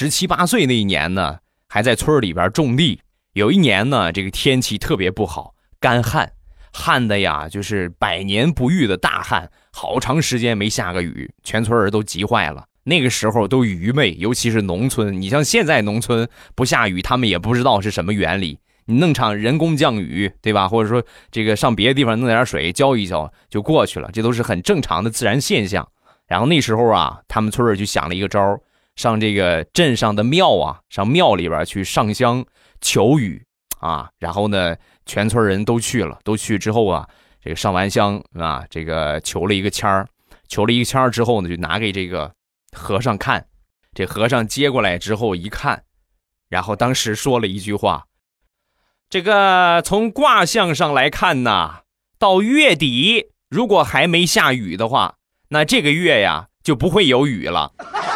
十七八岁那一年呢，还在村里边种地。有一年呢，这个天气特别不好，干旱，旱的呀，就是百年不遇的大旱，好长时间没下个雨，全村人都急坏了。那个时候都愚昧，尤其是农村。你像现在农村不下雨，他们也不知道是什么原理。你弄场人工降雨，对吧？或者说这个上别的地方弄点水浇一浇就过去了，这都是很正常的自然现象。然后那时候啊，他们村儿就想了一个招儿，上这个镇上的庙啊，上庙里边去上香求雨啊。然后呢，全村人都去了，都去之后啊，这个上完香啊，这个求了一个签儿，求了一个签儿之后呢，就拿给这个和尚看。这和尚接过来之后一看，然后当时说了一句话：“这个从卦象上来看呢，到月底如果还没下雨的话。”那这个月呀就不会有雨了。